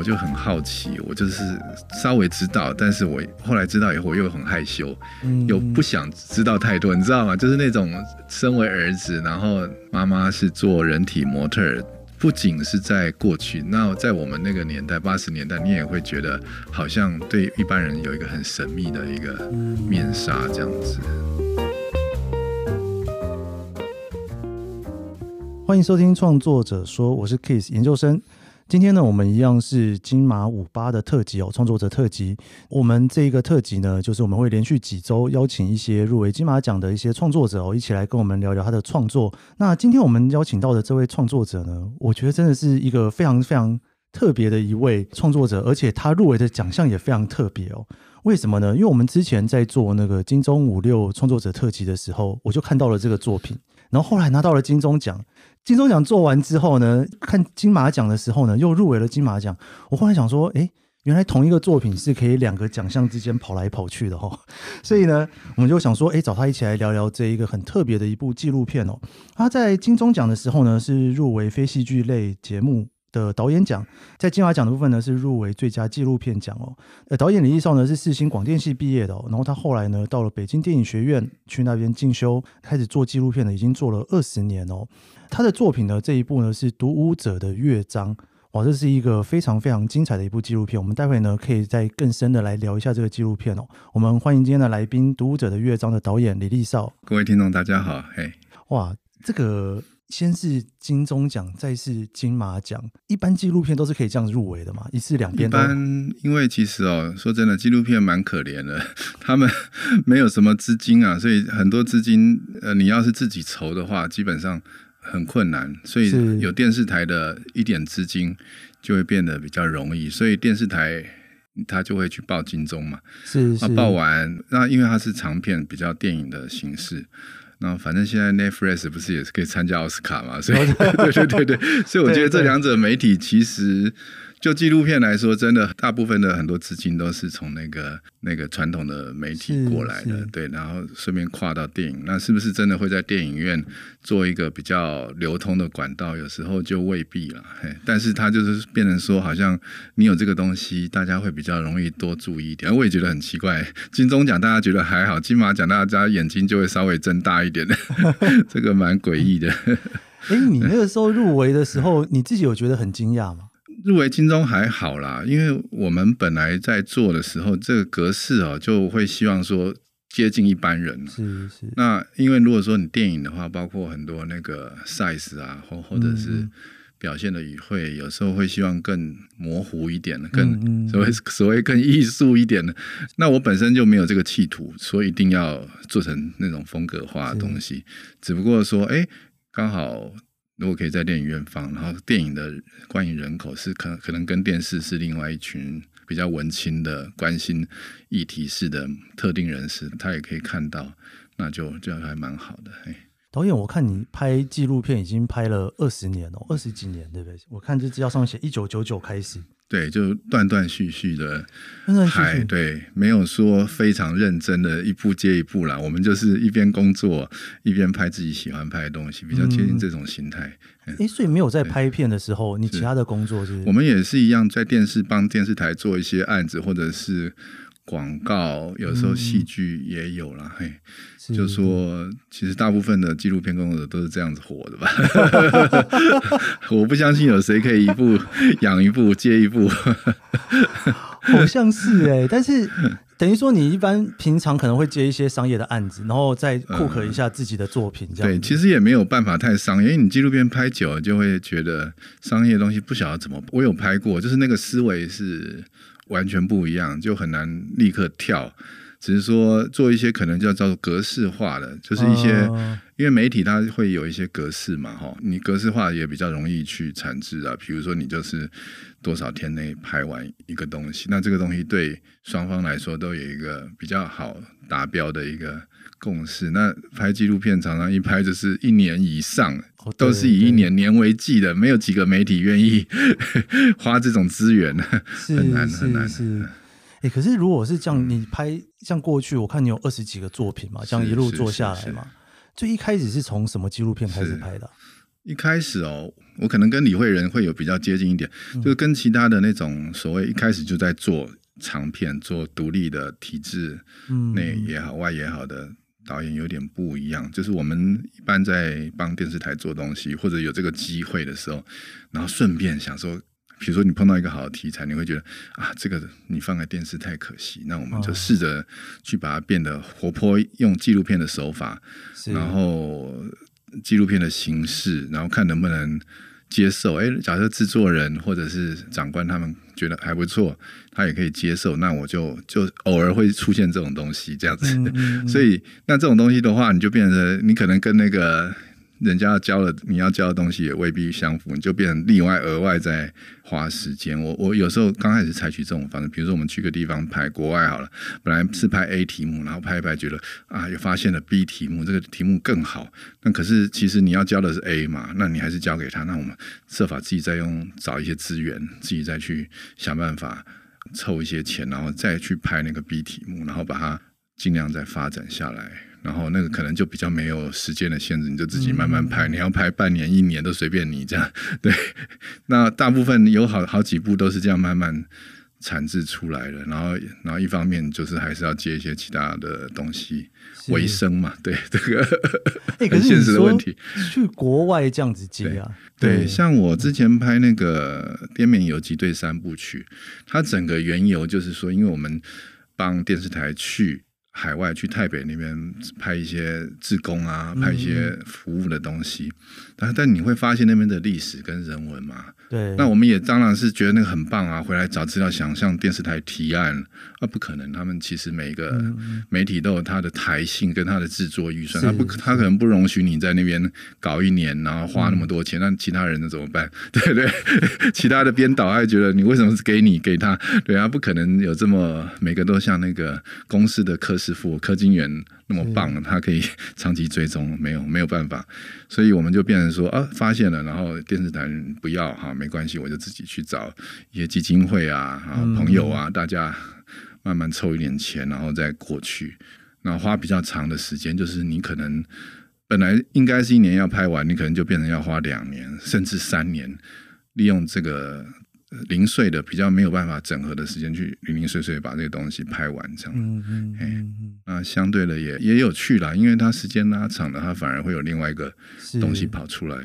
我就很好奇，我就是稍微知道，但是我后来知道以后，我又很害羞，又不想知道太多，你知道吗？就是那种身为儿子，然后妈妈是做人体模特，不仅是在过去，那在我们那个年代，八十年代，你也会觉得好像对一般人有一个很神秘的一个面纱这样子。欢迎收听创作者说，我是 Keith 研究生。今天呢，我们一样是金马五八的特辑哦，创作者特辑。我们这一个特辑呢，就是我们会连续几周邀请一些入围金马奖的一些创作者哦，一起来跟我们聊聊他的创作。那今天我们邀请到的这位创作者呢，我觉得真的是一个非常非常特别的一位创作者，而且他入围的奖项也非常特别哦。为什么呢？因为我们之前在做那个金钟五六创作者特辑的时候，我就看到了这个作品，然后后来拿到了金钟奖。金钟奖做完之后呢，看金马奖的时候呢，又入围了金马奖。我后来想说，哎，原来同一个作品是可以两个奖项之间跑来跑去的哦。所以呢，我们就想说，哎，找他一起来聊聊这一个很特别的一部纪录片哦。他在金钟奖的时候呢，是入围非戏剧类节目的导演奖，在金马奖的部分呢，是入围最佳纪录片奖哦。呃，导演李立少呢是四星广电系毕业的哦，然后他后来呢到了北京电影学院去那边进修，开始做纪录片呢，已经做了二十年哦。他的作品呢这一部呢是《独舞者的乐章》，哇，这是一个非常非常精彩的一部纪录片。我们待会呢可以再更深的来聊一下这个纪录片哦。我们欢迎今天的来宾，《独舞者的乐章》的导演李立少。各位听众大家好，嘿，哇，这个。先是金钟奖，再是金马奖。一般纪录片都是可以这样入围的嘛？一次两边。一般，因为其实哦，说真的，纪录片蛮可怜的，他们 没有什么资金啊，所以很多资金，呃，你要是自己筹的话，基本上很困难。所以有电视台的一点资金，就会变得比较容易。所以电视台他就会去报金钟嘛，是是。报完，那因为它是长片，比较电影的形式。那反正现在 Netflix 不是也是可以参加奥斯卡嘛？所以对对对对，所以我觉得这两者媒体其实。就纪录片来说，真的大部分的很多资金都是从那个那个传统的媒体过来的，对，然后顺便跨到电影，那是不是真的会在电影院做一个比较流通的管道？有时候就未必了，嘿，但是它就是变成说，好像你有这个东西，大家会比较容易多注意一点。我也觉得很奇怪，金钟奖大家觉得还好，金马奖大家眼睛就会稍微睁大一点的，这个蛮诡异的。哎，你那个时候入围的时候，你自己有觉得很惊讶吗？入围金钟还好啦，因为我们本来在做的时候，这个格式哦，就会希望说接近一般人。是是。那因为如果说你电影的话，包括很多那个 size 啊，或或者是表现的语汇，有时候会希望更模糊一点的，更所谓所谓更艺术一点的。那我本身就没有这个企图，所以一定要做成那种风格化的东西。只不过说，哎，刚好。如果可以在电影院放，然后电影的观影人口是可可能跟电视是另外一群比较文青的关心议题式的特定人士，他也可以看到，那就这样还蛮好的。哎，导演，我看你拍纪录片已经拍了二十年了，二十几年，对不对？我看这资料上面写一九九九开始。对，就断断续续的拍，对，没有说非常认真的一步接一步啦。我们就是一边工作一边拍自己喜欢拍的东西，比较接近这种心态。哎、所以没有在拍片的时候，你其他的工作是，是？我们也是一样，在电视帮电视台做一些案子，或者是。广告有时候戏剧也有啦，嗯，嘿，就说其实大部分的纪录片工作者都是这样子活的吧。我不相信有谁可以一部养一部接一部，好像是哎，欸，但是等于说你一般平常可能会接一些商业的案子，然后再库克一下自己的作品，这样，嗯。对，其实也没有办法太商业，因为你纪录片拍久了就会觉得商业的东西不晓得怎么。我有拍过，就是那个思维是。完全不一样，就很难立刻跳。只是说做一些可能叫叫做格式化的，就是一些、哦、因为媒体它会有一些格式嘛，哈，你格式化也比较容易去产制啊。比如说你就是多少天内拍完一个东西，那这个东西对双方来说都有一个比较好达标的一个共识。那拍纪录片常常一拍就是一年以上，哦、都是以一年年为计的，没有几个媒体愿意 花这种资源，很难很难。哎、欸，可是如果是这样，你拍像过去，我看你有二十几个作品嘛，这样一路做下来嘛，就一开始是从什么纪录片开始拍的？一开始哦，我可能跟李慧仁会有比较接近一点，嗯、就是跟其他的那种所谓一开始就在做长片、做独立的体制内也好、外也好的导演有点不一样。就是我们一般在帮电视台做东西，或者有这个机会的时候，然后顺便想说，比如说你碰到一个好的题材，你会觉得啊，这个你放在电视太可惜，那我们就试着去把它变得活泼，用纪录片的手法，然后。纪录片的形式，然后看能不能接受。哎，假设制作人或者是长官他们觉得还不错，他也可以接受。那我就就偶尔会出现这种东西这样子。嗯嗯嗯。所以那这种东西的话，你就变成你可能跟那个。人家要教的，你要教的东西也未必相符，你就变成另外额外再花时间。我我有时候刚开始采取这种方式，比如说我们去个地方拍国外好了，本来是拍 A 题目，然后拍一拍觉得啊，又发现了 B 题目，这个题目更好。那可是其实你要教的是 A 嘛，那你还是交给他。那我们设法自己再用找一些资源，自己再去想办法凑一些钱，然后再去拍那个 B 题目，然后把它尽量再发展下来。然后那个可能就比较没有时间的限制，你就自己慢慢拍。嗯、你要拍半年、一年都随便你这样。对，那大部分有好好几部都是这样慢慢产制出来的。然后，然后一方面就是还是要接一些其他的东西为生嘛。对，这个很现实的问题。去国外这样子接啊？对，对像我之前拍那个《滇缅游击队三部曲》，它整个缘由就是说，因为我们帮电视台去。海外去台北那边拍一些志工啊，拍一些服务的东西，但、嗯、但你会发现那边的历史跟人文嘛。对，那我们也当然是觉得那个很棒啊！回来找资料，想向电视台提案啊，不可能。他们其实每个媒体都有他的台性跟他的制作预算，他不，他可能不容许你在那边搞一年，然后花那么多钱。那、嗯、其他人呢怎么办？对对，其他的编导还觉得你为什么是给你给他？对啊，不可能有这么每个都像那个公司的柯师傅、柯金元。那么棒，他可以长期追踪，没有没有办法，所以我们就变成说啊，发现了，然后电视台不要哈，没关系，我就自己去找一些基金会啊，啊朋友啊，大家慢慢凑一点钱，然后再过去，那花比较长的时间，就是你可能本来应该是一年要拍完，你可能就变成要花两年甚至三年，利用这个。零碎的比较没有办法整合的时间，去零零碎碎把这个东西拍完，这样，嗯嗯嗯，那相对的也也有趣啦，因为它时间拉长了，它反而会有另外一个东西跑出来。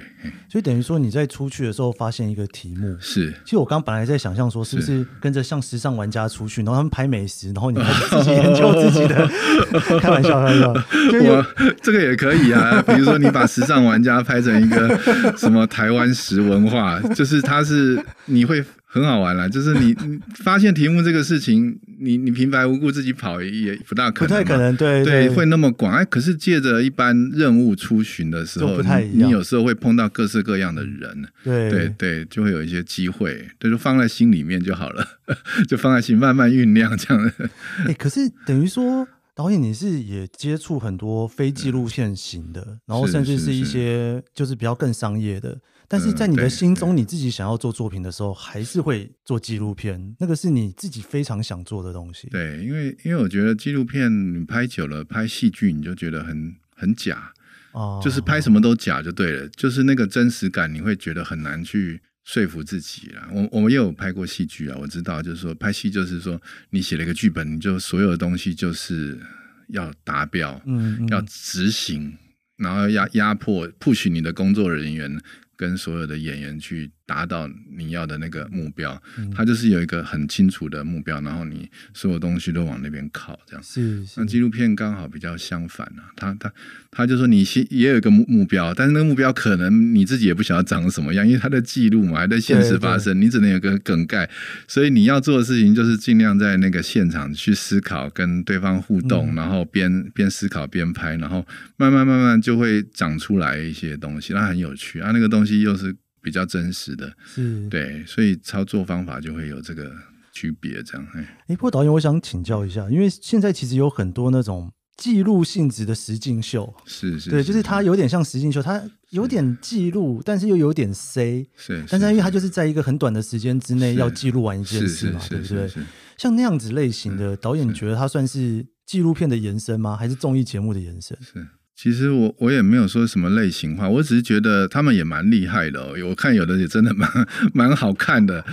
所以等于说你在出去的时候发现一个题目，是。其实我刚本来在想象说，是不是跟着像时尚玩家出去，然后他们拍美食，然后你自己研究自己的，开玩笑，开玩笑。我这个也可以啊，比如说你把时尚玩家拍成一个什么台湾食文化，就是它是你会。很好玩啦，就是 你发现题目这个事情，你你平白无故自己跑也不大可能，不太可能，对对，会那么广。哎，可是借着一般任务出巡的时候，不太一样。你有时候会碰到各式各样的人，对。对对，就会有一些机会，就放在心里面就好了，就放在心慢慢酝酿这样。哎，可是等于说导演你是也接触很多非纪录片型的，嗯、然后甚至是。一些就是比较更商业的。但是在你的心中，你自己想要做作品的时候，还是会做纪录片，那个是你自己非常想做的东西。对，因为因为我觉得纪录片你拍久了，拍戏剧你就觉得很很假，哦，就是拍什么都假就对了，就是那个真实感你会觉得很难去说服自己啦。我我们也有拍过戏剧啊，我知道，就是说拍戏就是说你写了一个剧本，你就所有的东西就是要达标，嗯，嗯，要执行，然后压压迫 push 你的工作人员。跟所有的演员去达到你要的那个目标，嗯，他就是有一个很清楚的目标，然后你所有东西都往那边靠，这样。是，是。那纪录片刚好比较相反啊，他他他就说你先也有一个目目标，但是那个目标可能你自己也不晓得长什么样，因为他的记录嘛还在现实发生，你只能有个梗概，所以你要做的事情就是尽量在那个现场去思考，跟对方互动，嗯，然后边边思考边拍，然后慢慢慢慢就会长出来一些东西，那很有趣啊，那个东西又是。比较真实的，是对，所以操作方法就会有这个区别，这样。哎，不过导演，我想请教一下，因为现在其实有很多那种记录性质的实境秀，是是，对，就是它有点像实境秀，它有点记录，但是又有点 C，是，但是因为它就是在一个很短的时间之内要记录完一件事嘛，对不对？像那样子类型的导演，你觉得它算是纪录片的延伸吗？还是综艺节目的延伸？是。其实我我也没有说什么类型化，我只是觉得他们也蛮厉害的哦。我看有的也真的蛮 蛮好看的。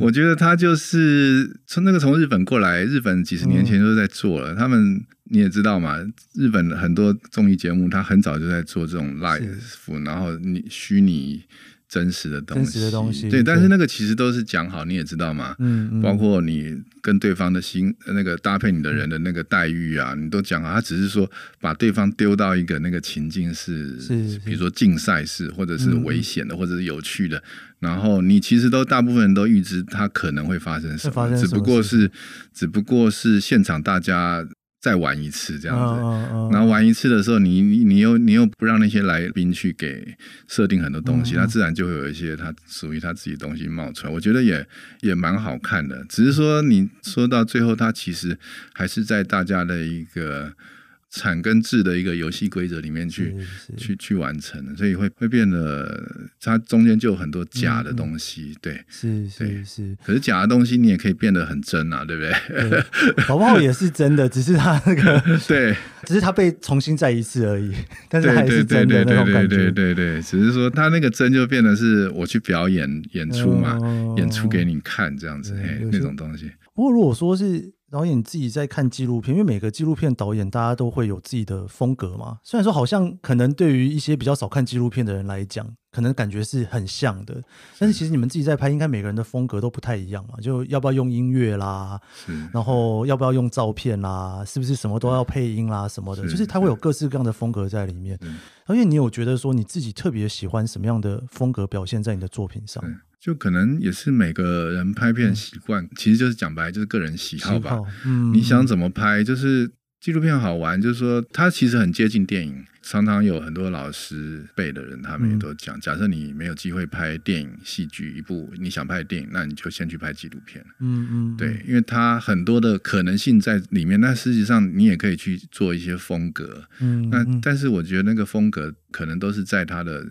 我觉得他就是从那个从日本过来，日本几十年前就在做了。嗯、他们你也知道嘛，日本很多综艺节目，他很早就在做这种 live，然后你虚拟。真实的东西，东西对，但是那个其实都是讲好，你也知道嘛？嗯，嗯，包括你跟对方的心，那个搭配你的人的那个待遇啊，嗯、你都讲好。他只是说把对方丢到一个那个情境是，是，是比如说竞赛式，或者是危险的，嗯、或者是有趣的。然后你其实都大部分人都预知他可能会发生什么，发生什么，只不过是，只不过是现场大家。再玩一次这样子，然后玩一次的时候，你你你又你又不让那些来宾去给设定很多东西，他自然就会有一些他属于他自己的东西冒出来。我觉得也也蛮好看的，只是说你说到最后，他其实还是在大家的一个。产跟制的一个游戏规则里面去去去完成的，所以会会变得它中间就有很多假的东西，嗯、对，是是是。可是假的东西你也可以变得很真啊，对不对？对搞不好也是真的，只是它那个 对，只是它被重新再一次而已。但是还是真的那种感觉，对对对对对对，只是说它那个真就变得是我去表演演出嘛，哦、演出给你看这样子，嘿，那种东西。不过如果说是。导演自己在看纪录片，因为每个纪录片导演大家都会有自己的风格嘛。虽然说好像可能对于一些比较少看纪录片的人来讲，可能感觉是很像的，但是其实你们自己在拍，应该每个人的风格都不太一样嘛。就要不要用音乐啦，然后要不要用照片啦，是不是什么都要配音啦什么的，就是它会有各式各样的风格在里面。而且你有觉得说你自己特别喜欢什么样的风格表现在你的作品上？就可能也是每个人拍片习惯，嗯、其实就是讲白，就是个人喜好吧。好嗯，你想怎么拍，就是纪录片好玩，就是说它其实很接近电影。常常有很多老师辈的人，他们也都讲，嗯、假设你没有机会拍电影、戏剧一部你想拍的电影，那你就先去拍纪录片。嗯嗯，对，因为它很多的可能性在里面。那实际上你也可以去做一些风格。嗯，那但是我觉得那个风格可能都是在它的。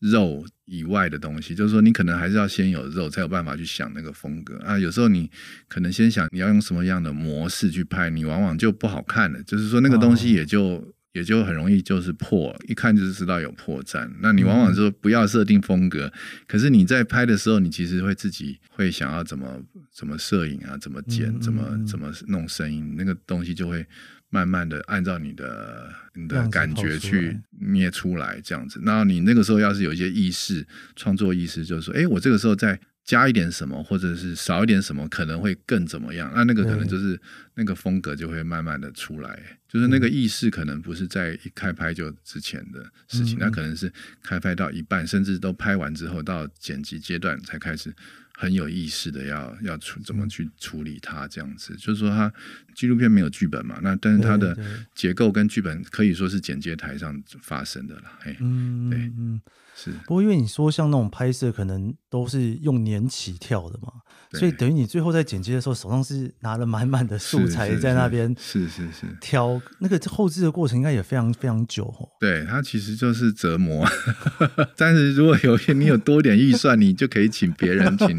肉以外的东西，就是说你可能还是要先有肉，才有办法去想那个风格啊。有时候你可能先想你要用什么样的模式去拍，你往往就不好看了。就是说那个东西也就、哦、也就很容易就是破，一看就是知道有破绽。那你往往说不要设定风格，嗯、可是你在拍的时候，你其实会自己会想要怎么怎么摄影啊，怎么剪，嗯、怎么怎么弄声音，那个东西就会。慢慢的按照你的你的感觉去捏出来，这样子。然后你那个时候要是有一些意识，创作意识，就是说，哎，我这个时候再加一点什么，或者是少一点什么，可能会更怎么样？那那个可能就是那个风格就会慢慢的出来。就是那个意识可能不是在一开拍就之前的事情，那可能是开拍到一半，甚至都拍完之后，到剪辑阶段才开始。很有意识的要要处怎么去处理它，这样子，就是说，它纪录片没有剧本嘛，那但是它的结构跟剧本可以说是剪接台上发生的啦。哎，嗯，对，嗯。是，不过因为你说像那种拍摄，可能都是用年起跳的嘛，所以等于你最后在剪接的时候，手上是拿了满满的素材在那边，是是是挑那个后置的过程应该也非常非常久哦。对，它其实就是折磨，但是如果有你有多点预算，你就可以请别人，请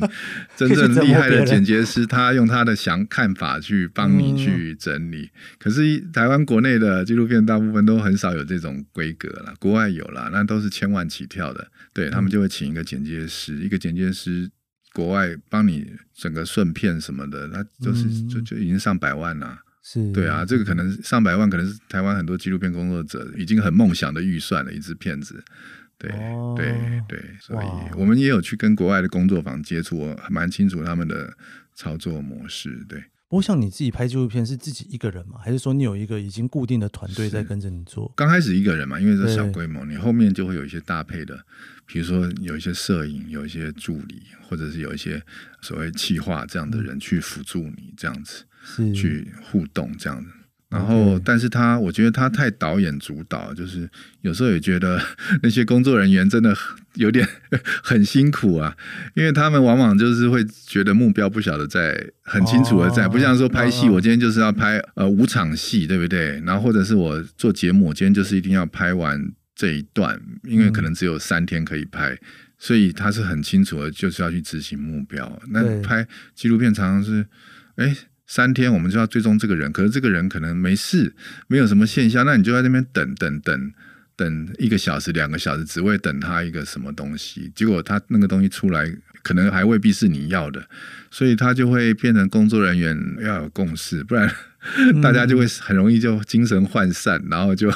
真正 厉害的剪接师，他用他的想看法去帮你去整理。嗯、可是台湾国内的纪录片大部分都很少有这种规格了，国外有了，那都是千万起跳。的，对，他们就会请一个剪接师，嗯、一个剪接师，国外帮你整个顺片什么的，那就是、嗯、就就已经上百万了。是，对啊，这个可能上百万，可能是台湾很多纪录片工作者已经很梦想的预算了，一支片子。对，哦、对，对，所以我们也有去跟国外的工作坊接触，我蛮清楚他们的操作模式。对。不过像你自己拍纪录片是自己一个人吗？还是说你有一个已经固定的团队在跟着你做？刚开始一个人嘛，因为是小规模，你后面就会有一些搭配的，比如说有一些摄影，有一些助理，或者是有一些所谓企划这样的人去辅助你，这样子是去互动这样子。然后，但是他，我觉得他太导演主导，就是有时候也觉得那些工作人员真的有点很辛苦啊，因为他们往往就是会觉得目标不晓得在很清楚的在，不像说拍戏，我今天就是要拍呃五场戏，对不对？然后或者是我做节目，我今天就是一定要拍完这一段，因为可能只有三天可以拍，所以他是很清楚的，就是要去执行目标。那拍纪录片常常是，哎。三天，我们就要追踪这个人，可是这个人可能没事，没有什么现象，那你就在那边等等等等一个小时、两个小时，只为等他一个什么东西，结果他那个东西出来，可能还未必是你要的，所以他就会变成工作人员要有共识，不然。大家就会很容易就精神涣散，然后就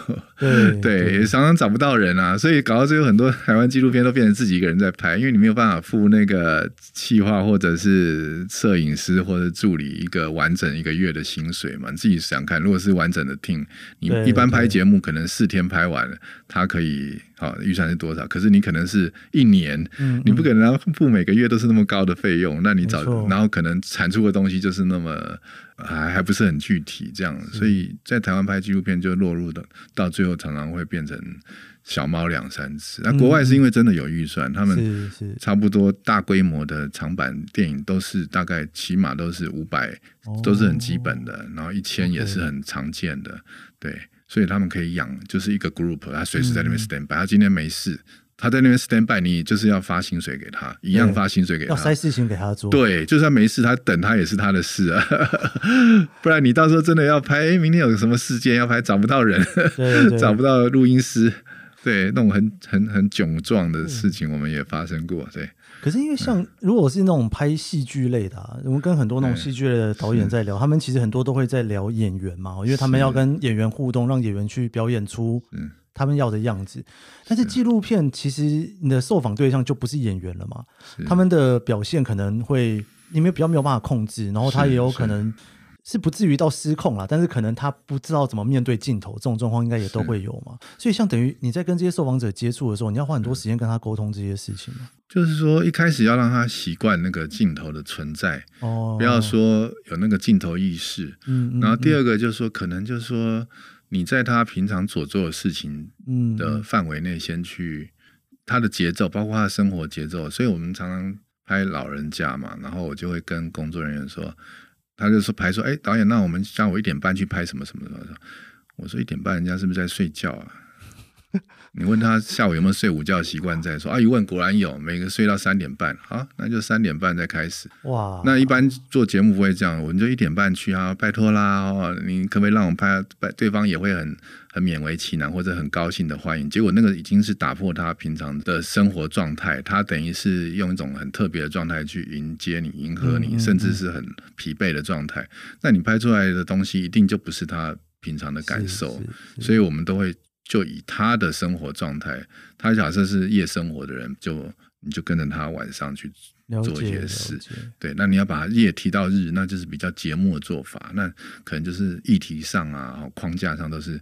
对 常常找不到人啊，所以搞到最后很多台湾纪录片都变成自己一个人在拍，因为你没有办法付那个企划或者是摄影师或者助理一个完整一个月的薪水嘛。你自己想看，如果是完整的 team，你一般拍节目可能四天拍完了，他可以好预算是多少？可是你可能是一年，你不可能付每个月都是那么高的费用，那你找然后可能产出的东西就是那么。还还不是很具体，这样，所以在台湾拍纪录片就落入的，到最后常常会变成小猫两三次。那国外是因为真的有预算，他们差不多大规模的长版电影都是大概起码都是五百，都是很基本的，然后一千也是很常见的，对，所以他们可以养就是一个 group，他随时在那边 stand by，他今天没事。他在那边 stand by，你就是要发薪水给他，一样发薪水给他，要塞事情给他做。对，就算没事，他等他也是他的事啊。不然你到时候真的要拍，欸、明天有什么事件要拍，找不到人，找不到录音师，对，那种很很很窘状的事情，我们也发生过。对。可是因为像如果是那种拍戏剧类的，啊，我们跟很多那种戏剧类的导演在聊，他们其实很多都会在聊演员嘛，因为他们要跟演员互动，让演员去表演出。他们要的样子，但是纪录片其实你的受访对象就不是演员了嘛？他们的表现可能会因为比较没有办法控制，然后他也有可能是不至于到失控了，但是可能他不知道怎么面对镜头，这种状况应该也都会有嘛。所以像等于你在跟这些受访者接触的时候，你要花很多时间跟他沟通这些事情嘛。就是说一开始要让他习惯那个镜头的存在，哦，不要说有那个镜头意识，嗯，然后第二个就是说可能就是说。你在他平常所做的事情的范围内，先去他的节奏，包括他的生活节奏。所以我们常常拍老人家嘛，然后我就会跟工作人员说，他就说排说，哎，导演，那我们下午一点半去拍什么什么什么。我说一点半，人家是不是在睡觉啊？你问他下午有没有睡午觉习惯，再说啊。一问果然有，每个睡到三点半，好，那就三点半再开始。哇，那一般做节目不会这样，我们就一点半去啊，拜托啦，哦，你可不可以让我们拍？对方也会很很勉为其难或者很高兴的欢迎。结果那个已经是打破他平常的生活状态，他等于是用一种很特别的状态去迎接你、迎合你，甚至是很疲惫的状态。那你拍出来的东西一定就不是他平常的感受，所以我们都会。就以他的生活状态，他假设是夜生活的人，就你就跟着他晚上去做一些事。对，那你要把夜提到日，那就是比较节目的做法。那可能就是议题上啊，框架上都是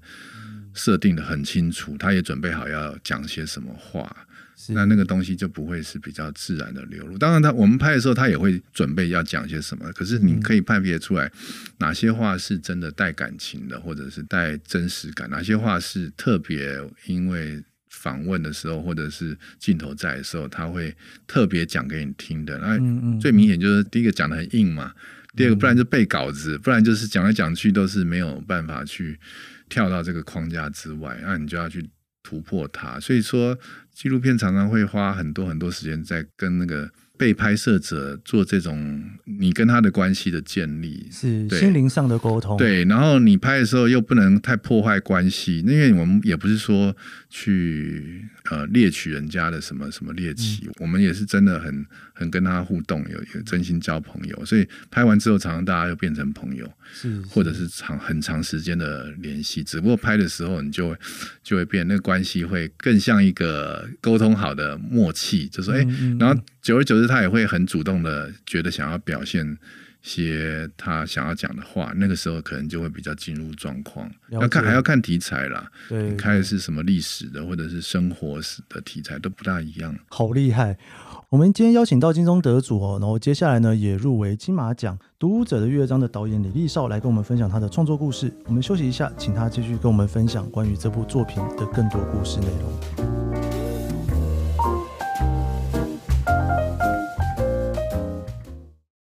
设定的很清楚，他也准备好要讲些什么话。那那个东西就不会是比较自然的流露。当然，他我们拍的时候，他也会准备要讲些什么。可是你可以判别出来，哪些话是真的带感情的，或者是带真实感；哪些话是特别因为访问的时候，或者是镜头在的时候，他会特别讲给你听的。那最明显就是第一个讲得很硬嘛，第二个不然就背稿子，不然就是讲来讲去都是没有办法去跳到这个框架之外，那你就要去突破它。所以说。纪录片常常会花很多很多时间在跟那个被拍摄者做这种你跟他的关系的建立，是心灵上的沟通。对，然后你拍的时候又不能太破坏关系，因为我们也不是说去呃猎取人家的什么什么猎奇，嗯、我们也是真的很很跟他互动，有有真心交朋友，所以拍完之后常常大家又变成朋友，是，是或者是长很长时间的联系。只不过拍的时候你就会就会变，那个关系会更像一个。沟通好的默契，就说哎，然后久而久之，他也会很主动的觉得想要表现些他想要讲的话，那个时候可能就会比较进入状况。要看还要看题材啦，对，你开的是什么历史的或者是生活史的题材都不大一样。好厉害！我们今天邀请到金钟得主哦，然后接下来呢也入围金马奖《读舞者的乐章》的导演李立少来跟我们分享他的创作故事。我们休息一下，请他继续跟我们分享关于这部作品的更多故事内容。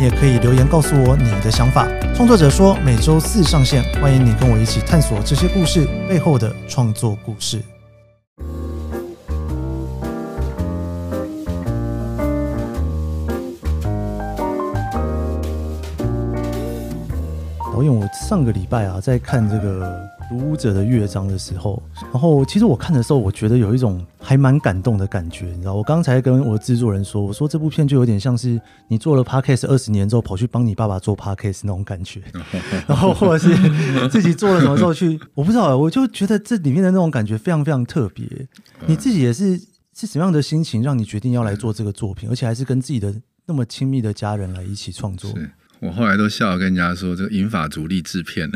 你也可以留言告诉我你的想法。创作者说每周四上线，欢迎你跟我一起探索这些故事背后的创作故事。导演，我上个礼拜啊，在看这个《读舞者的乐章》的时候，然后其实我看的时候，我觉得有一种还蛮感动的感觉，你知道，我刚才跟我制作人说，我说这部片就有点像是你做了 Podcast 二十年之后，跑去帮你爸爸做 Podcast 那种感觉，然后或者是自己做了什么时候去，我不知道，我就觉得这里面的那种感觉非常非常特别。你自己也是是什么样的心情，让你决定要来做这个作品，而且还是跟自己的那么亲密的家人来一起创作？我后来都笑跟人家说，这个银发族励志片。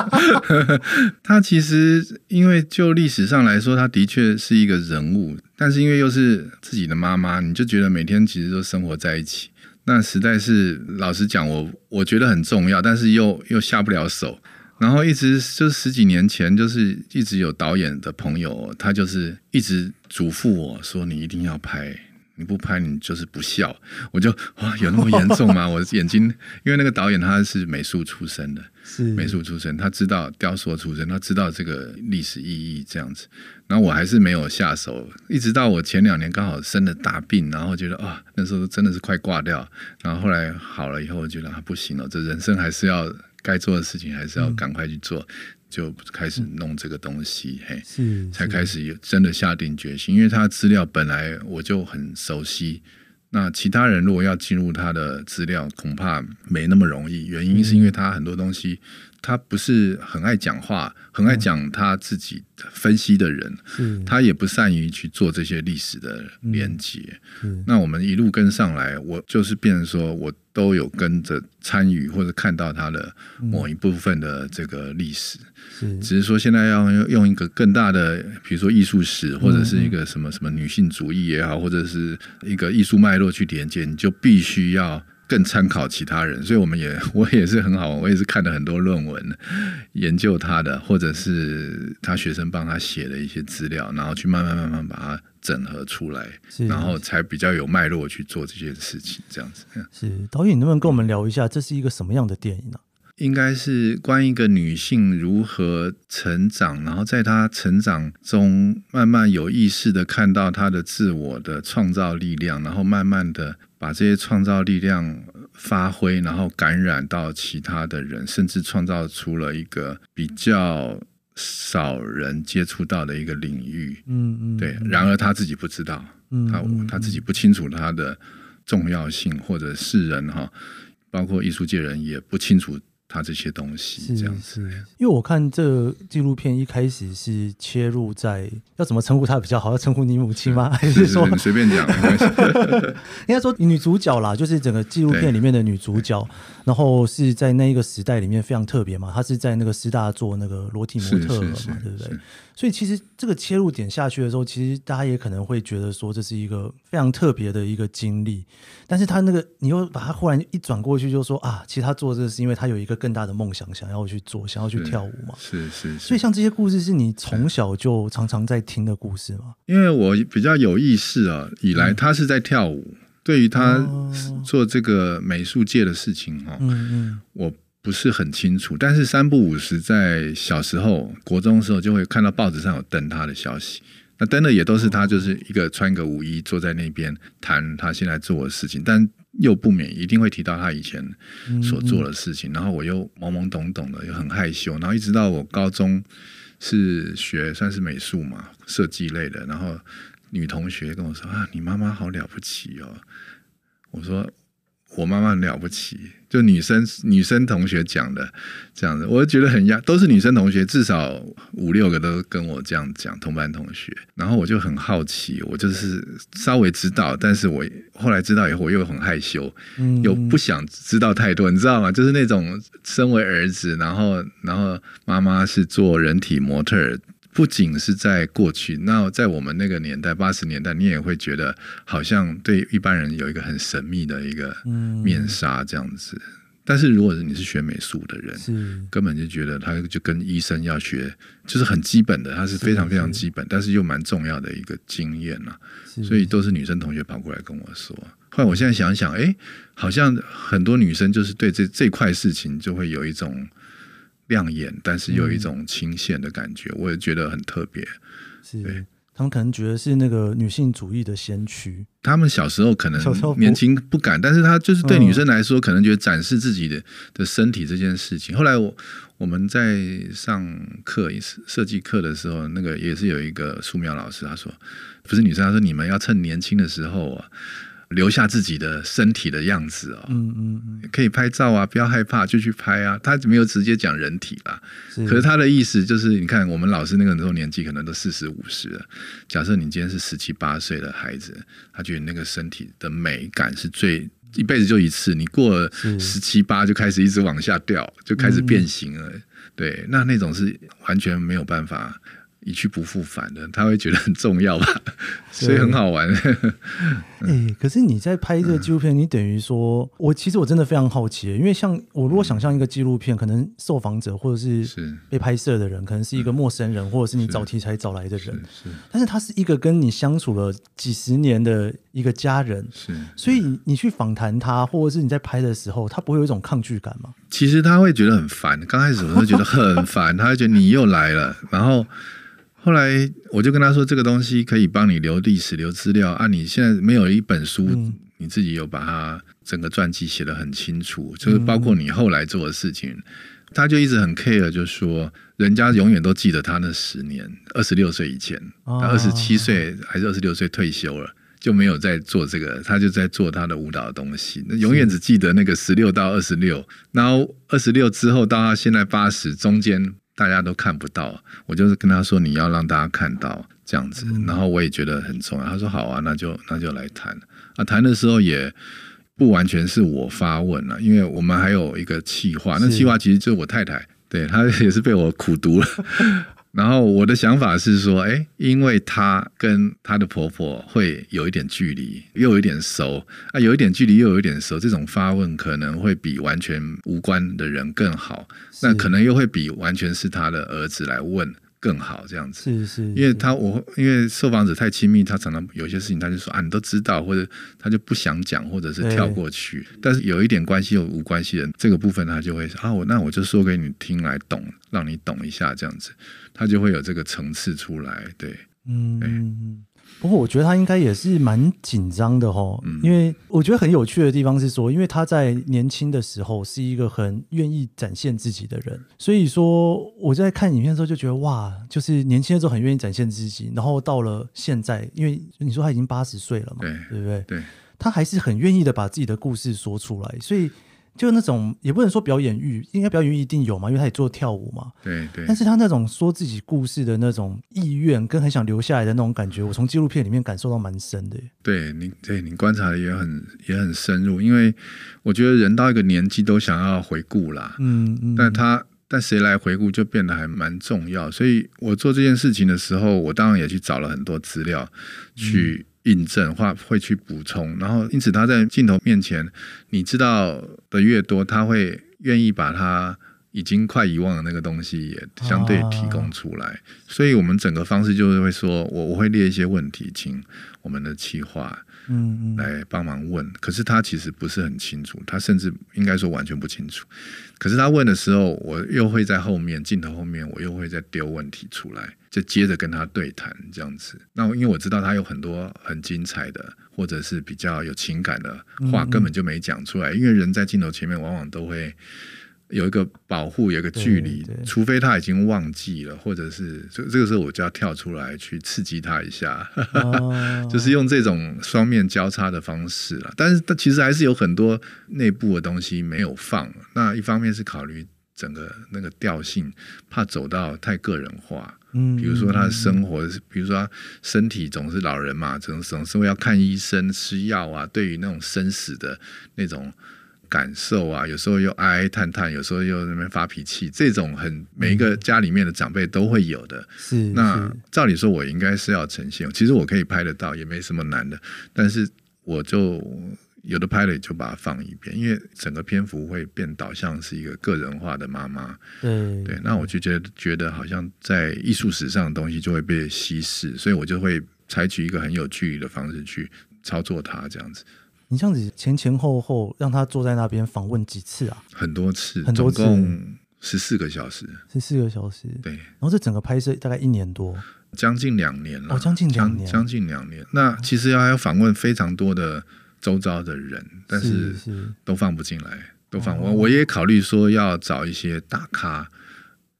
他其实因为就历史上来说，他的确是一个人物，但是因为又是自己的妈妈，你就觉得每天其实都生活在一起。那实在是老实讲，我我觉得很重要，但是又又下不了手。然后一直就十几年前，就是一直有导演的朋友，他就是一直嘱咐我说：“你一定要拍。”你不拍，你就是不孝。我就哇，有那么严重吗？我眼睛，因为那个导演他是美术出身的，是美术出身，他知道雕塑出身，他知道这个历史意义这样子。然后我还是没有下手，一直到我前两年刚好生了大病，然后觉得啊，那时候真的是快挂掉。然后后来好了以后，我觉得啊，不行了，这人生还是要该做的事情，还是要赶快去做。嗯就开始弄这个东西，嘿，是，才开始有真的下定决心，因为他的资料本来我就很熟悉，那其他人如果要进入他的资料，恐怕没那么容易。原因是因为他很多东西。他不是很爱讲话，很爱讲他自己分析的人，嗯、他也不善于去做这些历史的连接。嗯、那我们一路跟上来，我就是变成说我都有跟着参与或者看到他的某一部分的这个历史。嗯、只是说现在要用一个更大的，比如说艺术史或者是一个什么什么女性主义也好，或者是一个艺术脉络去连接，你就必须要。更参考其他人，所以我们也我也是很好，我也是看了很多论文，研究他的，或者是他学生帮他写的一些资料，然后去慢慢慢慢把它整合出来，然后才比较有脉络去做这件事情。这样子是导演，能不能跟我们聊一下，这是一个什么样的电影呢？应该是关于一个女性如何成长，然后在她成长中慢慢有意识的看到她的自我的创造力量，然后慢慢的把这些创造力量发挥，然后感染到其他的人，甚至创造出了一个比较少人接触到的一个领域。嗯嗯，对。然而她自己不知道，她她自己不清楚她的重要性，或者世人哈，包括艺术界人也不清楚。他这些东西这样子，因为我看这纪录片一开始是切入在要怎么称呼他比较好，要称呼你母亲吗？还是说你随便讲？应该说女主角啦，就是整个纪录片里面的女主角，然后是在那一个时代里面非常特别嘛，她是在那个师大做那个裸体模特嘛，对不对？所以其实这个切入点下去的时候，其实大家也可能会觉得说这是一个非常特别的一个经历，但是他那个你又把它忽然一转过去，就说啊，其实他做这个是因为他有一个。更大的梦想，想要去做，想要去跳舞嘛？是是，是是，所以像这些故事，是你从小就常常在听的故事吗？因为我比较有意识啊，以来他是在跳舞，嗯、对于他做这个美术界的事情哈，嗯嗯，我不是很清楚。但是三不五时，在小时候国中的时候，就会看到报纸上有登他的消息。那登的也都是他，就是一个穿个舞衣坐在那边谈他现在做的事情，但。又不免一定会提到他以前所做的事情，嗯嗯，然后我又懵懵懂懂的，又很害羞，然后一直到我高中是学算是美术嘛，设计类的，然后女同学跟我说啊，你妈妈好了不起哦，我说。我妈妈很了不起，就女生女生同学讲的这样子，我就觉得很压，都是女生同学，至少五六个都跟我这样讲，同班同学。然后我就很好奇，我就是稍微知道，但是我后来知道以后，我又很害羞，又不想知道太多，你知道吗？就是那种身为儿子，然后然后妈妈是做人体模特儿。不仅是在过去，那在我们那个年代，八十年代，你也会觉得好像对一般人有一个很神秘的一个面纱这样子。嗯、但是如果是你是学美术的人，是根本就觉得他就跟医生要学，就是很基本的，他是非常非常基本，但是又蛮重要的一个经验呐。是是所以都是女生同学跑过来跟我说。后来我现在想想，哎，好像很多女生就是对这这块事情就会有一种。亮眼，但是又有一种清闲的感觉，嗯、我也觉得很特别。是，对他们可能觉得是那个女性主义的先驱。他们小时候可能年轻不敢，不但是他就是对女生来说，可能觉得展示自己的的身体这件事情。嗯、后来我我们在上课设计课的时候，那个也是有一个素描老师，他说不是女生，他说你们要趁年轻的时候啊。留下自己的身体的样子哦，嗯嗯嗯，可以拍照啊，不要害怕，就去拍啊。他没有直接讲人体啦，是可是他的意思就是，你看我们老师那个时候年纪可能都四十五十了。假设你今天是十七八岁的孩子，他觉得那个身体的美感是最一辈子就一次，你过了十七八就开始一直往下掉，就开始变形了。嗯、对，那那种是完全没有办法。一去不复返的，他会觉得很重要吧，所以很好玩。哎、欸，可是你在拍这个纪录片，嗯、你等于说，我其实我真的非常好奇，因为像我如果想象一个纪录片，可能受访者或者是被拍摄的人，可能是一个陌生人，或者是你找题材找来的人，是，但是他是一个跟你相处了几十年的一个家人，是，所以你去访谈他，或者是你在拍的时候，他不会有一种抗拒感吗？其实他会觉得很烦，刚开始我会觉得很烦，他会觉得你又来了，然后。后来我就跟他说，这个东西可以帮你留历史、留资料啊！你现在没有一本书，嗯、你自己有把它整个传记写得很清楚，就是包括你后来做的事情。嗯、他就一直很 care，就说人家永远都记得他那十年，二十六岁以前，他二十七岁还是二十六岁退休了，就没有再做这个，他就在做他的舞蹈的东西。那永远只记得那个十六到二十六，然后二十六之后到他现在八十中间。大家都看不到，我就是跟他说，你要让大家看到这样子，然后我也觉得很重要。他说好啊，那就那就来谈啊。谈的时候也不完全是我发问了，因为我们还有一个企划，那企划其实就是我太太，对，她也是被我苦读了。然后我的想法是说，哎，因为她跟她的婆婆会有一点距离，又有一点熟啊，有一点距离又有一点熟，这种发问可能会比完全无关的人更好，那可能又会比完全是她的儿子来问。更好这样子，是是，因为他我因为受访者太亲密，他常常有些事情他就说啊，你都知道，或者他就不想讲，或者是跳过去。但是有一点关系又无关系的这个部分，他就会啊，我那我就说给你听来懂，让你懂一下这样子，他就会有这个层次出来，对，嗯。不过我觉得他应该也是蛮紧张的齁，因为我觉得很有趣的地方是说，因为他在年轻的时候是一个很愿意展现自己的人，所以说我在看影片的时候就觉得哇，就是年轻的时候很愿意展现自己，然后到了现在，因为你说他已经八十岁了嘛，对，对不对？对，他还是很愿意的把自己的故事说出来，所以。就那种也不能说表演欲，应该表演欲一定有嘛，因为他也做跳舞嘛。对对。但是他那种说自己故事的那种意愿，跟很想留下来的那种感觉，我从纪录片里面感受到蛮深的。对你，对你观察的也很也很深入，因为我觉得人到一个年纪都想要回顾啦。嗯嗯。但他但谁来回顾就变得还蛮重要，所以我做这件事情的时候，我当然也去找了很多资料去。印证或会去补充，然后因此他在镜头面前，你知道的越多，他会愿意把他已经快遗忘的那个东西也相对提供出来。啊、所以我们整个方式就是会说，我我会列一些问题，请我们的企划嗯来帮忙问。可是他其实不是很清楚，他甚至应该说完全不清楚。可是他问的时候，我又会在后面镜头后面，我又会再丢问题出来。就接着跟他对谈这样子，那因为我知道他有很多很精彩的，或者是比较有情感的话，根本就没讲出来。嗯嗯，因为人在镜头前面，往往都会有一个保护，有一个距离，除非他已经忘记了，或者是这这个时候我就要跳出来去刺激他一下，哦、就是用这种双面交叉的方式了。但是他其实还是有很多内部的东西没有放。那一方面是考虑整个那个调性，怕走到太个人化。嗯，比如说他的生活，比如说他身体总是老人嘛，总总是会要看医生吃药啊。对于那种生死的那种感受啊，有时候又哀哀叹叹，有时候又在那边发脾气，这种很每一个家里面的长辈都会有的。是，那照理说，我应该是要呈现，其实我可以拍得到，也没什么难的，但是我就。有的拍了就把它放一边，因为整个篇幅会变导向是一个个人化的妈妈。对对，那我就觉得觉得好像在艺术史上的东西就会被稀释，所以我就会采取一个很有距离的方式去操作它，这样子。你这样子前前后后让他坐在那边访问几次啊？很多次，很多次，总共十四个小时。十四个小时，对。然后这整个拍摄大概一年多，将近两年了。哦，将近两年，将近两年。那其实要还要访问非常多的。周遭的人，但是都放不进来，都放我。我也考虑说要找一些大咖，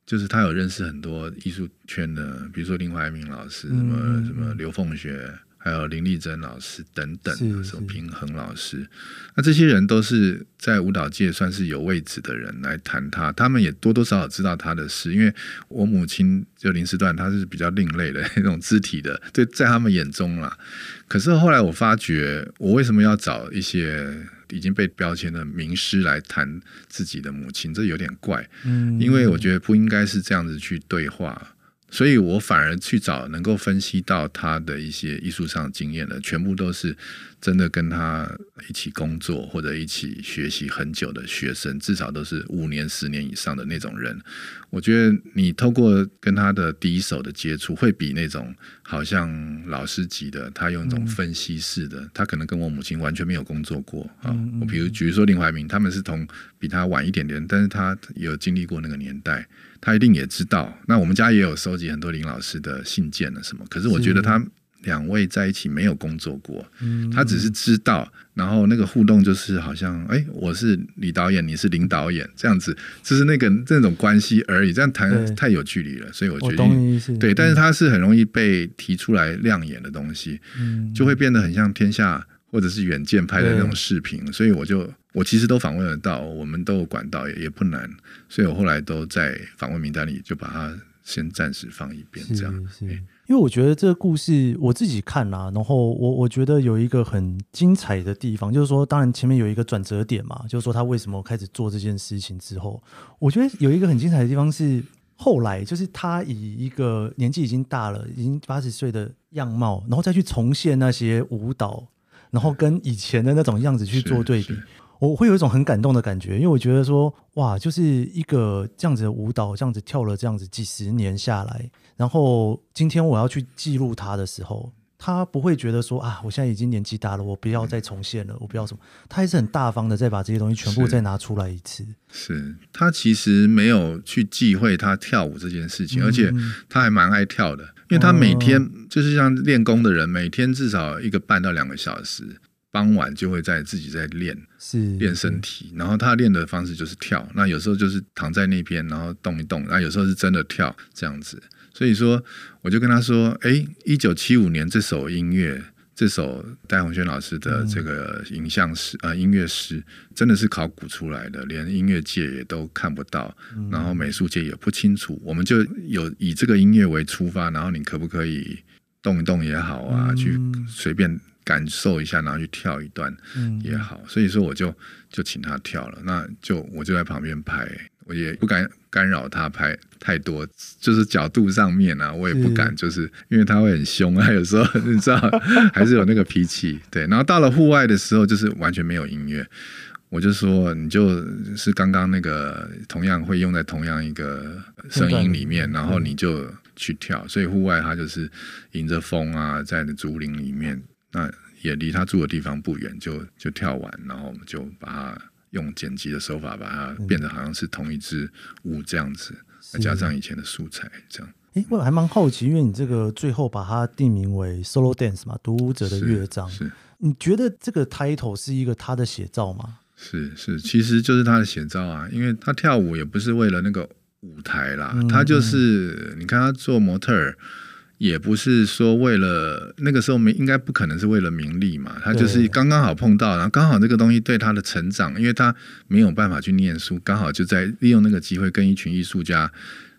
就是他有认识很多艺术圈的，比如说林怀民老师，什么什么刘凤学。还有林丽珍老师等等，什么平衡老师，那这些人都是在舞蹈界算是有位置的人来谈他，他们也多多少少知道他的事。因为我母亲就林诗断，她是比较另类的 那种肢体的，对，在他们眼中啦。可是后来我发觉，我为什么要找一些已经被标签的名师来谈自己的母亲？这有点怪，嗯，因为我觉得不应该是这样子去对话。所以我反而去找能够分析到他的一些艺术上的经验的，全部都是真的跟他一起工作或者一起学习很久的学生，至少都是五年、十年以上的那种人。我觉得你透过跟他的第一手的接触，会比那种好像老师级的，他用一种分析式的，他可能跟我母亲完全没有工作过啊。我比如，比如说林怀民，他们是同比他晚一点点，但是他有经历过那个年代。他一定也知道，那我们家也有收集很多林老师的信件了什么。可是我觉得他两位在一起没有工作过，他只是知道，然后那个互动就是好像，哎，我是李导演，你是林导演这样子，就是那个那种关系而已。这样谈太有距离了，所以我觉得，对，但是他是很容易被提出来亮眼的东西，就会变得很像天下或者是远见拍的那种视频，所以我就。我其实都访问得到，我们都有管道，也也不难，所以我后来都在访问名单里就把它先暂时放一边，这样。是，因为我觉得这个故事我自己看啦，然后我我觉得有一个很精彩的地方，就是说，当然前面有一个转折点嘛，就是说他为什么开始做这件事情之后，我觉得有一个很精彩的地方是后来，就是他以一个年纪已经大了，已经八十岁的样貌，然后再去重现那些舞蹈，然后跟以前的那种样子去做对比。我会有一种很感动的感觉，因为我觉得说，哇，就是一个这样子的舞蹈，这样子跳了这样子几十年下来，然后今天我要去记录它的时候，他不会觉得说啊，我现在已经年纪大了，我不要再重现了，我不要什么，他还是很大方的再把这些东西全部再拿出来一次。是，是他其实没有去忌讳他跳舞这件事情，嗯、而且他还蛮爱跳的，因为他每天就是像练功的人，每天至少一个半到两个小时。傍晚就会在自己在练，是练身体，然后他练的方式就是跳，那有时候就是躺在那边，然后动一动，然后有时候是真的跳这样子。所以说，我就跟他说：“哎，一九七五年这首音乐，这首戴鸿轩老师的这个影像师啊、嗯呃、音乐师，真的是考古出来的，连音乐界也都看不到，然后美术界也不清楚。我们就有以这个音乐为出发，然后你可不可以动一动也好啊，嗯、去随便。”感受一下，然后去跳一段也好，嗯、所以说我就就请他跳了，那就我就在旁边拍，我也不敢干扰他拍太多，就是角度上面啊，我也不敢，就是，因为他会很凶啊，有时候你知道还是有那个脾气，对。然后到了户外的时候，就是完全没有音乐，我就说你就是刚刚那个同样会用在同样一个声音里面，然后你就去跳，所以户外他就是迎着风啊，在那竹林里面。那也离他住的地方不远，就就跳完，然后我们就把它用剪辑的手法把它变得好像是同一支舞这样子，再加上以前的素材这样。哎，我还蛮好奇，因为你这个最后把它定名为 Solo Dance 嘛，独舞者的乐章。是，是你觉得这个 title 是一个他的写照吗？是是，其实就是他的写照啊，因为他跳舞也不是为了那个舞台啦，嗯、他就是你看他做模特儿。也不是说为了那个时候没应该不可能是为了名利嘛，他就是刚刚好碰到，然后刚好这个东西对他的成长，因为他没有办法去念书，刚好就在利用那个机会跟一群艺术家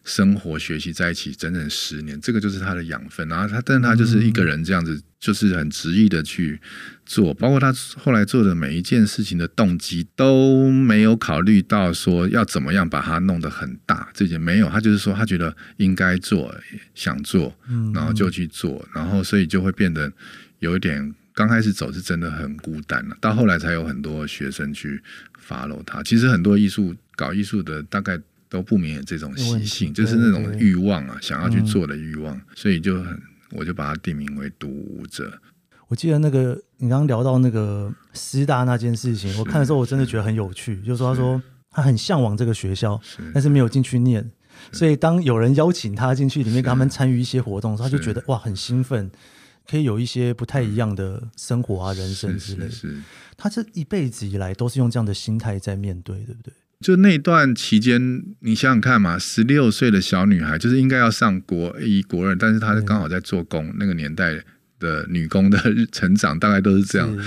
生活学习在一起整整十年，这个就是他的养分。然后他，但他就是一个人这样子，就是很执意的去做，包括他后来做的每一件事情的动机都没有考虑到说要怎么样把它弄得很大，这些没有。他就是说他觉得应该做，想做，然后就去做，然后所以就会变得有一点。刚开始走是真的很孤单了，到后来才有很多学生去 follow 他。其实很多艺术搞艺术的大概都不免有这种习性，就是那种欲望啊，想要去做的欲望，所以就很，我就把它定名为独舞者。我记得那个你刚刚聊到那个师大那件事情，我看的时候我真的觉得很有趣，就是说他说他很向往这个学校，但是没有进去念，所以当有人邀请他进去里面跟他们参与一些活动的时候，他就觉得哇很兴奋。可以有一些不太一样的生活啊，人生之类的。是，是，是，他这一辈子以来都是用这样的心态在面对，对不对？就那段期间，你想想看嘛，十六岁的小女孩，就是应该要上国一、国二，但是她刚好在做工，那个年代。的女工的成长大概都是这样，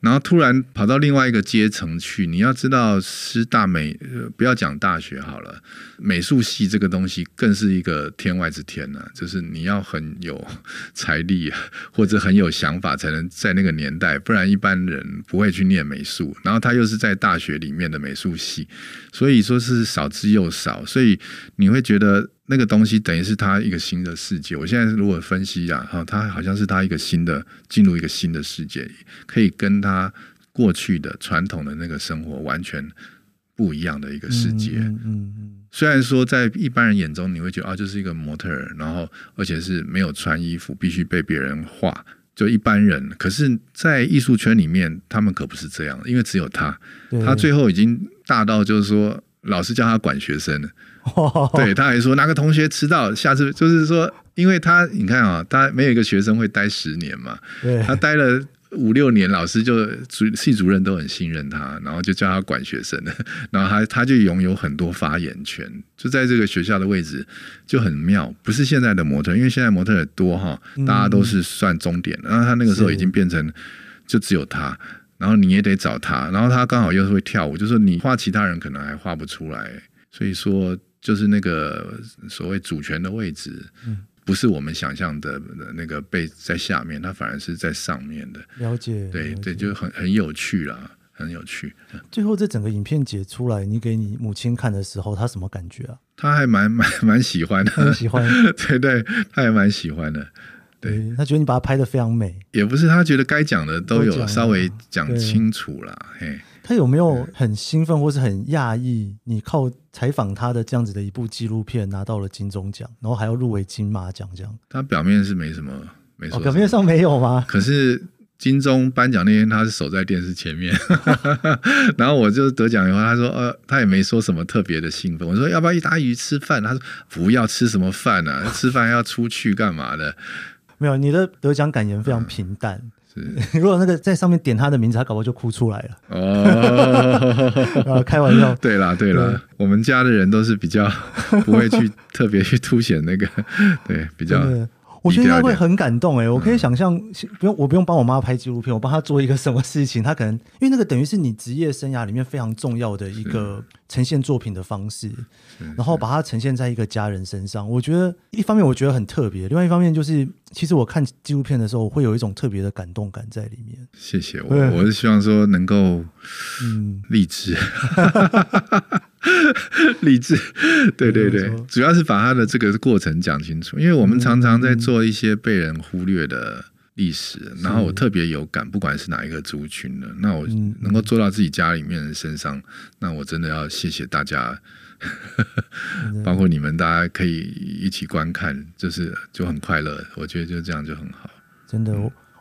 然后突然跑到另外一个阶层去。你要知道，师大美，不要讲大学好了，美术系这个东西更是一个天外之天呢、啊。就是你要很有财力或者很有想法，才能在那个年代，不然一般人不会去念美术。然后他又是在大学里面的美术系，所以说是少之又少。所以你会觉得。那个东西等于是他一个新的世界。我现在如果分析啊，哈，他好像是他一个新的进入一个新的世界，可以跟他过去的传统的那个生活完全不一样的一个世界。嗯嗯嗯。虽然说在一般人眼中你会觉得啊，就是一个模特儿，然后而且是没有穿衣服，必须被别人画，就一般人。可是，在艺术圈里面，他们可不是这样，因为只有他，他最后已经大到就是说，老师叫他管学生了。对，他还说哪个同学迟到，下次就是说，因为他你看啊，他没有一个学生会待十年嘛，他待了五六年，老师就主系主任都很信任他，然后就叫他管学生，然后他他就拥有很多发言权，就在这个学校的位置就很妙，不是现在的模特，因为现在模特也多哈，大家都是算终点，然后他那个时候已经变成就只有他，然后你也得找他，然后他刚好又是会跳舞，就是你画其他人可能还画不出来，所以说。就是那个所谓主权的位置，不是我们想象的那个被在下面，它反而是在上面的。了解，对解对，就很很有趣啦，很有趣。最后这整个影片解出来，你给你母亲看的时候，她什么感觉啊？她还蛮蛮蛮喜欢的，很喜欢。对对，她还蛮喜欢的。对，他觉得你把它拍得非常美。也不是，他觉得该讲的都有稍微讲清楚了。嘿。他有没有很兴奋或是很讶异？你靠采访他的这样子的一部纪录片拿到了金钟奖，然后还要入围金马奖，这样。他表面是没什么，没错、哦，表面上没有吗？可是金钟颁奖那天，他是守在电视前面，然后我就得奖以后，他说呃，他也没说什么特别的兴奋。我说要不要一大鱼吃饭？他说不要吃什么饭啊，吃饭要出去干嘛的？没有，你的得奖感言非常平淡。如果那个在上面点他的名字，他搞不好就哭出来了。哦，开玩笑。对啦，对啦，对我们家的人都是比较不会去特别去凸显那个，对，比较。我觉得应该会很感动哎、欸，我可以想象，不用我不用帮我妈拍纪录片，我帮她做一个什么事情，她可能因为那个等于是你职业生涯里面非常重要的一个呈现作品的方式，然后把它呈现在一个家人身上，我觉得一方面我觉得很特别，另外一方面就是其实我看纪录片的时候，我会有一种特别的感动感在里面。谢谢我，我是希望说能够嗯励志。励志，对对对，主要是把他的这个过程讲清楚，因为我们常常在做一些被人忽略的历史，然后我特别有感，不管是哪一个族群的，那我能够做到自己家里面人身上，那我真的要谢谢大家，包括你们，大家可以一起观看，就是就很快乐，我觉得就这样就很好，真的。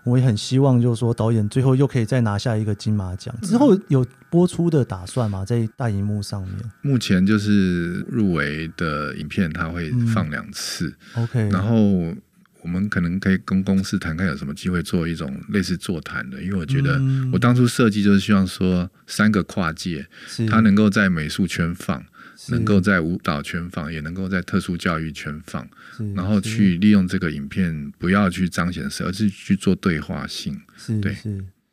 我也很希望，就是说导演最后又可以再拿下一个金马奖。之后有播出的打算吗？在大荧幕上面？目前就是入围的影片，它会放两次。嗯、OK，然后我们可能可以跟公司谈，看有什么机会做一种类似座谈的。因为我觉得我当初设计就是希望说，三个跨界，它能够在美术圈放。能够在舞蹈圈放，也能够在特殊教育圈放，然后去利用这个影片，不要去彰显事，而是去做对话性。对，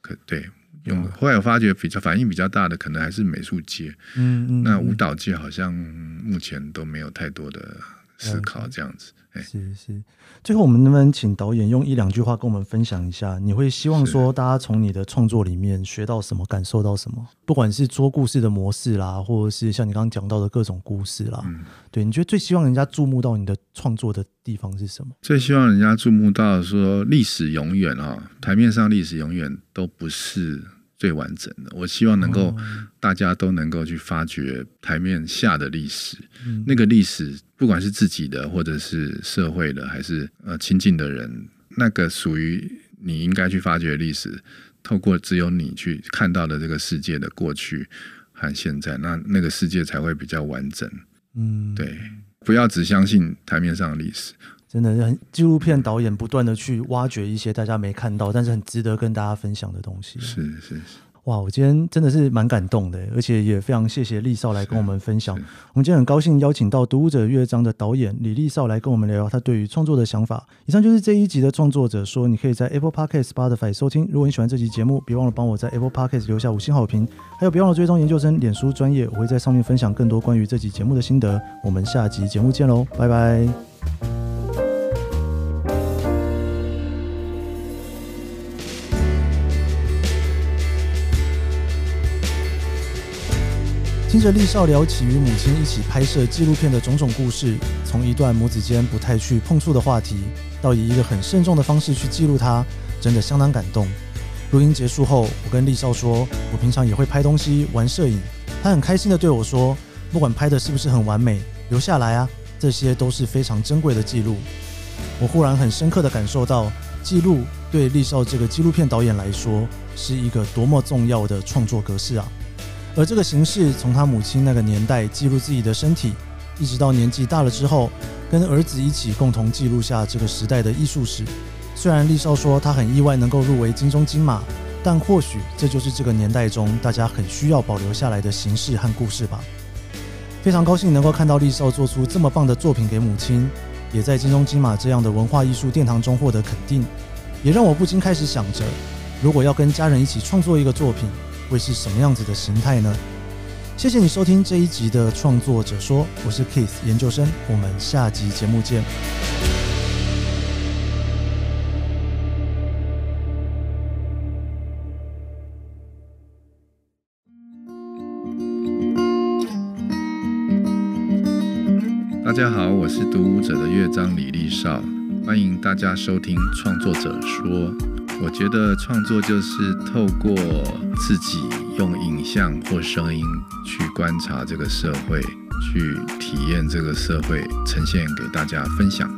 可对用。后来我发觉比较反应比较大的，可能还是美术界。嗯嗯。那舞蹈界好像目前都没有太多的思考这样子。是是，最后我们能不能请导演用一两句话跟我们分享一下？你会希望说大家从你的创作里面学到什么，感受到什么？不管是说故事的模式啦，或者是像你刚刚讲到的各种故事啦，嗯、对，你觉得最希望人家注目到你的创作的地方是什么？最希望人家注目到说历史永远啊，台面上历史永远都不是。最完整的，我希望能够大家都能够去发掘台面下的历史，嗯、那个历史不管是自己的，或者是社会的，还是呃亲近的人，那个属于你应该去发掘历史，透过只有你去看到的这个世界的过去和现在，那那个世界才会比较完整。嗯，对，不要只相信台面上的历史。真的很，纪录片导演不断的去挖掘一些大家没看到，但是很值得跟大家分享的东西。是是是，哇，我今天真的是蛮感动的，而且也非常谢谢立少来跟我们分享。我们今天很高兴邀请到《读武者乐章》的导演李立少来跟我们聊聊他对于创作的想法。以上就是这一集的创作者说，你可以在 Apple Podcast、Spotify 收听。如果你喜欢这期节目，别忘了帮我在 Apple Podcast 留下五星好评，还有别忘了追踪研究生脸书专业，我会在上面分享更多关于这集节目的心得。我们下集节目见喽，拜拜。听着厉少聊起与母亲一起拍摄纪录片的种种故事，从一段母子间不太去碰触的话题，到以一个很慎重的方式去记录它，真的相当感动。录音结束后，我跟厉少说，我平常也会拍东西、玩摄影。他很开心地对我说，不管拍的是不是很完美，留下来啊，这些都是非常珍贵的记录。我忽然很深刻地感受到，记录对厉少这个纪录片导演来说，是一个多么重要的创作格式啊。而这个形式，从他母亲那个年代记录自己的身体，一直到年纪大了之后，跟儿子一起共同记录下这个时代的艺术史。虽然立少说他很意外能够入围金钟金马，但或许这就是这个年代中大家很需要保留下来的形式和故事吧。非常高兴能够看到立少做出这么棒的作品给母亲，也在金钟金马这样的文化艺术殿堂中获得肯定，也让我不禁开始想着，如果要跟家人一起创作一个作品。会是什么样子的形态呢？谢谢你收听这一集的创作者说，我是 Keith 研究生，我们下集节目见。大家好，我是读舞者的乐章李立少，欢迎大家收听创作者说。我觉得创作就是透过自己用影像或声音去观察这个社会，去体验这个社会，呈现给大家分享。